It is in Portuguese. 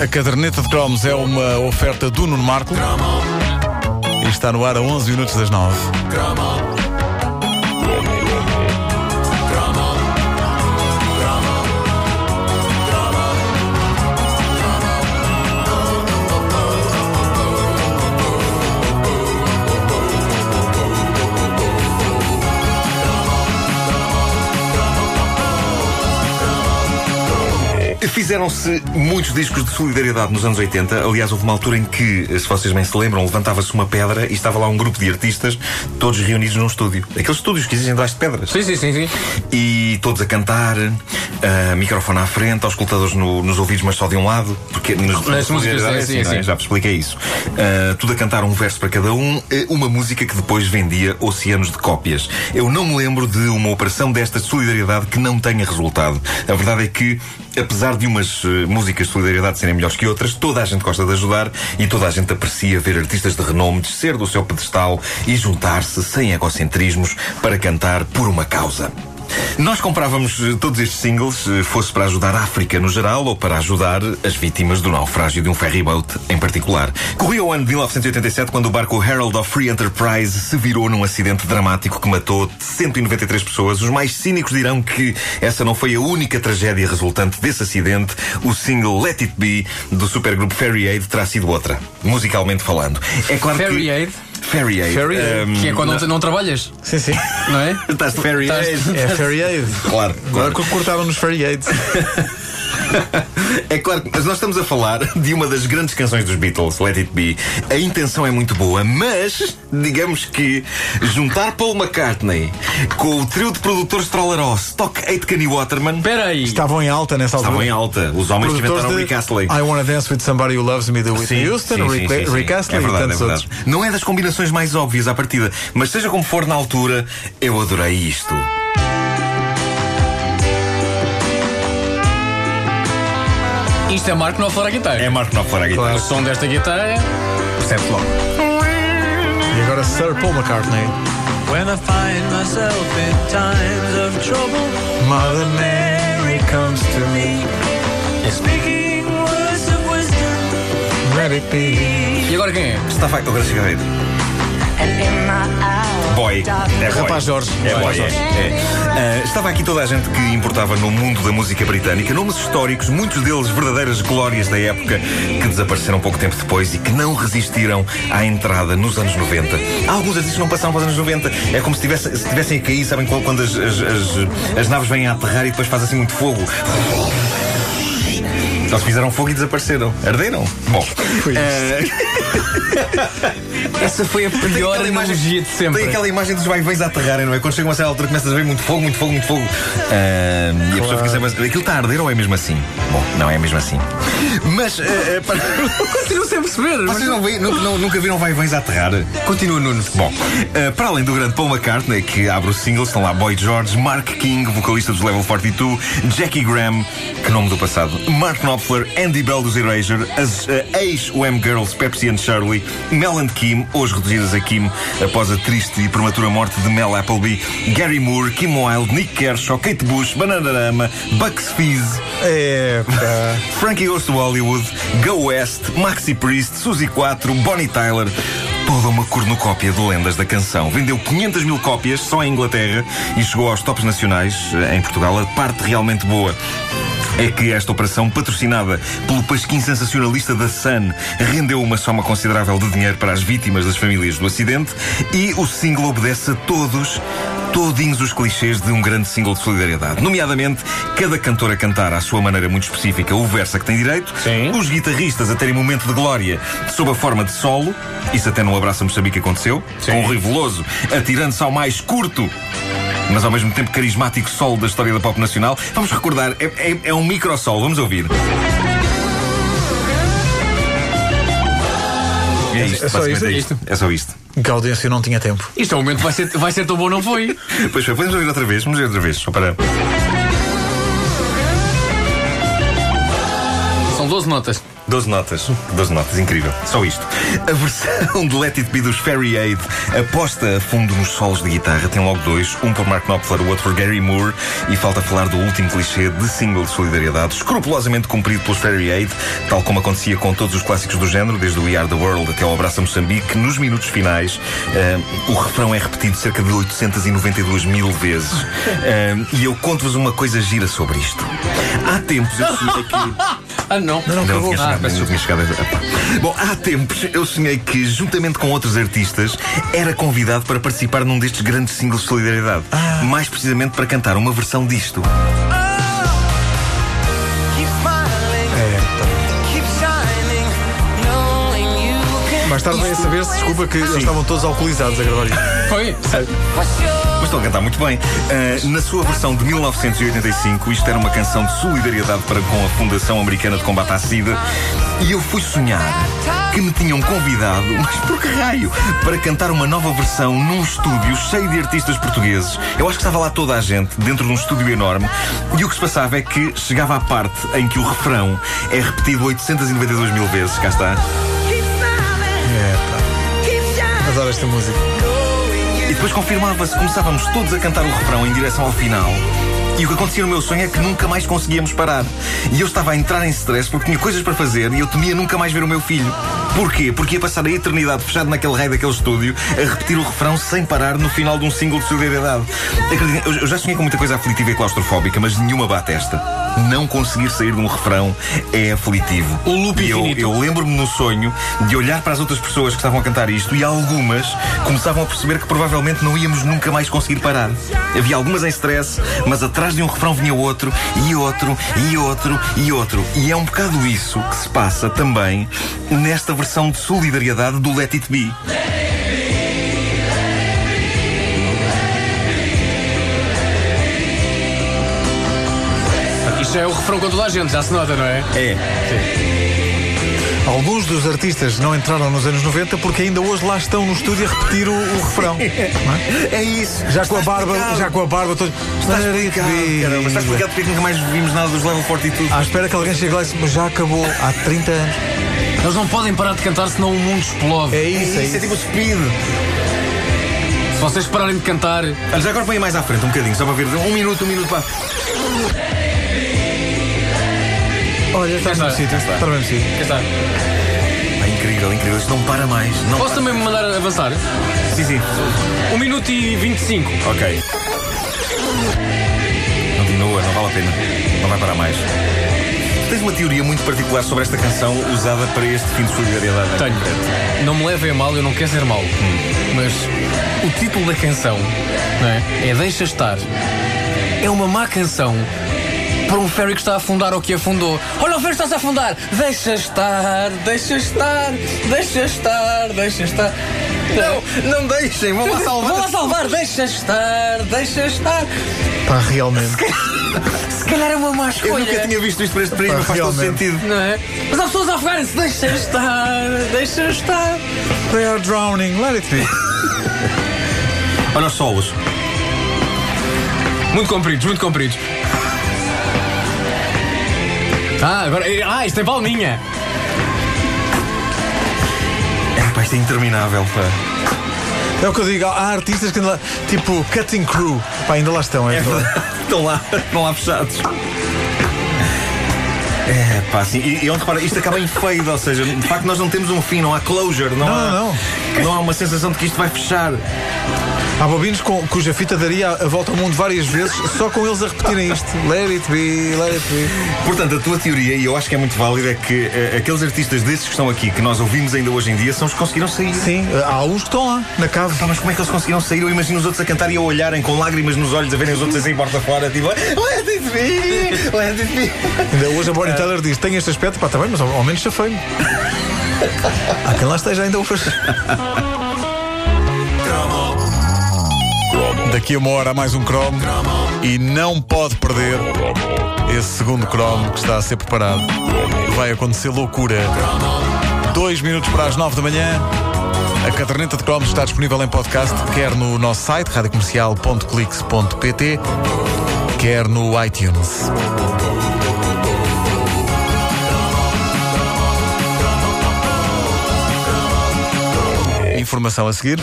A caderneta de cromos é uma oferta do Nuno Marco. E está no ar a 11 minutos das 9. Fizeram-se muitos discos de solidariedade nos anos 80. Aliás, houve uma altura em que, se vocês bem se lembram, levantava-se uma pedra e estava lá um grupo de artistas, todos reunidos num estúdio. Aqueles estúdios que existem debaixo de pedras. Sim, sim, sim, sim. E todos a cantar, microfone à frente, aos escutadores no, nos ouvidos, mas só de um lado. Porque nos, Nas músicas, é sim, assim, é? Já vos expliquei isso. Uh, tudo a cantar um verso para cada um, eh, uma música que depois vendia oceanos de cópias. Eu não me lembro de uma operação desta de solidariedade que não tenha resultado. A verdade é que apesar de umas eh, músicas de solidariedade serem melhores que outras, toda a gente gosta de ajudar e toda a gente aprecia ver artistas de renome descer do seu pedestal e juntar-se sem egocentrismos para cantar por uma causa. Nós comprávamos eh, todos estes singles, eh, fosse para ajudar a África no geral ou para ajudar as vítimas do naufrágio de um ferryboat em particular. Corria o ano de 1987 quando o barco Herald of Free Enterprise se virou num acidente dramático que matou 193 pessoas. Os mais cínicos dirão que essa não foi a única tragédia resultante desse acidente. O single Let It Be do supergrupo Ferry Aid terá sido outra, musicalmente falando. É claro Ferry que... Aid, Ferry Aid. Ferry Aid. Ehm, que é quando não, não trabalhas, Sim, sim. não é? Estás de Ferry Aid. É Fairy Aid. Claro, Agora claro. que cortaram nos Fairy Aids. É claro, mas nós estamos a falar de uma das grandes canções dos Beatles, Let It Be. A intenção é muito boa, mas digamos que juntar Paul McCartney com o trio de produtores Trolleros, Stock Aitken e Waterman, Espera aí. Estavam em alta nessa altura. estavam em alta. Os homens que inventaram Produtores Rick Astley. I Wanna Dance with Somebody Who Loves Me, The Whitney Houston, Rick, Rick Astley é e verdade, tantos é outros. Não é das combinações mais óbvias à partida, mas seja como for na altura, eu adorei isto. Isto é Marco Knopfler à guitarra. É Mark Knopfler a guitarra. O som desta guitarra percebe-se logo. E agora Sir Paul McCartney. When I find myself in times of trouble, Mother Mary comes to me. speaking words of wisdom, Let it be. E agora quem é? Estava agora chega a ver. and in my hour, Boy. É boy. Rapaz Jorge. É Rapaz boy. Jorge. é. Ah, estava aqui toda a gente que importava no mundo da música britânica, nomes históricos, muitos deles verdadeiras glórias da época, que desapareceram pouco tempo depois e que não resistiram à entrada nos anos 90. Alguns artistas não passaram para os anos 90. É como se tivessem, se tivessem a cair, sabem quando, quando as, as, as- as naves vêm a aterrar e depois faz assim muito fogo. Eles fizeram fogo e desapareceram. Arderam? Bom. ah, Essa foi a pior analogia de sempre. Tem aquela imagem dos vai-vens a aterrarem, não é? Quando chega uma certa altura começas a ver muito fogo, muito fogo, muito fogo. E a pessoa fica sempre. Aquilo está a arder ou é mesmo assim? Bom, não é mesmo assim. Mas. ah, ah, para... Continuo sem perceber. mas- Vocês não veem- nunca, não- nunca viram vai-vens a aterrar? Continua, Nuno. Bom, ah, para além do grande Paul McCartney, que abre os singles, estão lá Boy George, Mark King, vocalista dos Level 42, Jackie Graham, que nome do passado, Mark Knopfler, Andy Bell dos Erasure, as ex-Wham Girls Pepsi and Shirley, Mel and Kim, hoje reduzidas a Kim após a triste e prematura morte de Mel Appleby, Gary Moore, Kim Wilde, Nick Kershaw, Kate Bush, Bananarama, Bucks Fizz. Frankie Goes to Hollywood, Go West, Maxi Priest, Suzy 4, Bonnie Tyler. Toda uma cornucópia de lendas da canção. Vendeu 500 mil cópias só em Inglaterra e chegou aos tops nacionais eh, em Portugal. A parte realmente boa é que esta operação, patrocinada pelo pasquim sensacionalista da Sun, rendeu uma soma considerável de dinheiro para as vítimas das famílias do acidente e o single obedece a todos todinhos os clichês de um grande single de solidariedade. Nomeadamente, cada cantor a cantar à sua maneira muito específica o verso a que tem direito, Sim. os guitarristas a terem momento de glória sob a forma de solo, isso até no Abraço a Moçambique aconteceu, com o Rui Veloso atirando-se ao mais curto mas ao mesmo tempo carismático solo da história da pop nacional. Vamos recordar, é, é, é um micro solo, vamos ouvir. É isto, É só isto? é isto. É só isto. Que a audiência não tinha tempo. Isto é um momento vai ser, vai ser tão bom, não foi? Pois foi, podemos ouvir outra vez, vamos ouvir outra vez, só para. São 12 notas. 12 notas. 12 notas, incrível. Só isto. A versão de Let It Be dos Fairy Aid aposta a fundo nos solos de guitarra. Tem logo dois. Um por Mark Knopfler, o outro por Gary Moore. E falta falar do último clichê de single de solidariedade, escrupulosamente cumprido pelos Fairy Aid, tal como acontecia com todos os clássicos do género, desde o We Are The World até ao Abraça Moçambique. Nos minutos finais, eh, o refrão é repetido cerca de 892 mil vezes. Eh, e eu conto-vos uma coisa gira sobre isto. Há tempos eu que. Ah, não. Não, não, Não, acabou. tinha Ah, peço tinha chegado. Bom, há tempos eu sonhei que, juntamente com outros artistas, era convidado para participar num destes grandes singles de solidariedade. Mais precisamente para cantar uma versão disto. Keep Mais tarde vem a saber-se, desculpa, que eles estavam todos alcoolizados a gravar isto. Foi? Sure. Mas estão a cantar muito bem. Ah, na sua versão de 1985, isto era uma canção de solidariedade para com a Fundação Americana de Combate à SIDA. E eu fui sonhar que me tinham convidado, mas por que raio? Para cantar uma nova versão num estúdio cheio de artistas portugueses. Eu acho que estava lá toda a gente, dentro de um estúdio enorme. E o que se passava é que chegava à parte em que o refrão é repetido 892 mil vezes. Cá está. Adoro esta música. E depois confirmava-se, começávamos todos a cantar o refrão em direção ao final. E o que acontecia no meu sonho é que nunca mais conseguíamos parar. E eu estava a entrar em stress porque tinha coisas para fazer e eu temia nunca mais ver o meu filho. Porquê? Porque ia passar a eternidade fechado naquele raio daquele estúdio a repetir o refrão sem parar no final de um single de solidariedade. Acreditem, eu já sonhei com muita coisa aflitiva e claustrofóbica, mas nenhuma bate esta. Não conseguir sair de um refrão é aflitivo. O loop E eu, eu lembro-me no sonho de olhar para as outras pessoas que estavam a cantar isto e algumas começavam a perceber que provavelmente não íamos nunca mais conseguir parar. Havia algumas em stress, mas atrás de um refrão vinha outro, e outro, e outro, e outro. E é um bocado isso que se passa também nesta versão de solidariedade do Let It Be. Isto é o refrão com toda a gente, já se nota, não é? É. Alguns dos artistas não entraram nos anos 90 porque ainda hoje lá estão no estúdio a repetir o, o refrão. é? É isso. Já com a barba, explicado. já com a barba todos. Está explicado, caramba. Está explicado porque é que nunca mais vimos nada dos Level 42. À espera que alguém chegue lá e disse, mas já acabou há 30 anos. Eles não podem parar de cantar, senão o mundo explode. É É isso, é isso, é isso. tipo speed. Se vocês pararem de cantar, já agora põe mais à frente um bocadinho, só para ver. Um minuto, um minuto, pá. Olha, está no sítio. está. Está no mesmo sítio. cá está. Ah, incrível, incrível. Isto não para mais. Não Posso para. também me mandar avançar? Sim, sim. 1 minuto e 25. Ok. Continua, não vale a pena. Não vai parar mais. Tens uma teoria muito particular sobre esta canção usada para este fim de solidariedade. Tenho. Não me levem a mal, eu não quero ser mau. Mas o título da canção não é? é Deixa Estar. É uma má canção para um ferry que está a afundar ou que afundou. Olha, o ferry está-se a afundar. Deixa estar, deixa estar, deixa estar, deixa estar. Não, não deixem, vão lá Vou salvar. lá salvar, deixa estar, deixa estar. Pá, realmente. Se calhar é uma má Eu escolha. nunca tinha visto isto por este prisma, faz todo sentido. Não é? Mas há pessoas a afogarem-se. Deixa estar, deixa estar. They are drowning, let it be. Olha os solos. Muito compridos, muito compridos. Ah, agora. Ah, isto é palminha. É, pá, isto é interminável, pá. É o que eu digo, há artistas que ainda lá, tipo Cutting Crew, pá, ainda lá estão. É, É. Estão lá, estão lá fechados. É, pá, assim, e, e onde repara, isto acaba em fade, ou seja, de facto nós não temos um fim, não há closure, não, Não, há, não, não há uma sensação de que isto vai fechar. Há bobinos com, cuja fita daria a volta ao mundo várias vezes só com eles a repetirem isto. Let it be, let it be. Portanto, a tua teoria, e eu acho que é muito válida, é que eh, aqueles artistas desses que estão aqui, que nós ouvimos ainda hoje em dia, são os que conseguiram sair. Sim, há uns que estão lá, na cave. Pá, mas como é que eles conseguiram sair? Eu imagino os outros a cantar e a olharem com lágrimas nos olhos, a verem os outros assim porta fora, tipo, let it be, let it be. Ainda hoje a Bonnie Tyler diz: tem este aspecto, pá, está bem, mas ao, ao menos chafei-me. Há quem lá esteja ainda hoje. Daqui a uma hora há mais um cromo e não pode perder esse segundo cromo que está a ser preparado. Vai acontecer loucura. Dois minutos para as nove da manhã. A caderneta de cromos está disponível em podcast, quer no nosso site, radiocomercial.clix.pt, quer no iTunes. Informação a seguir.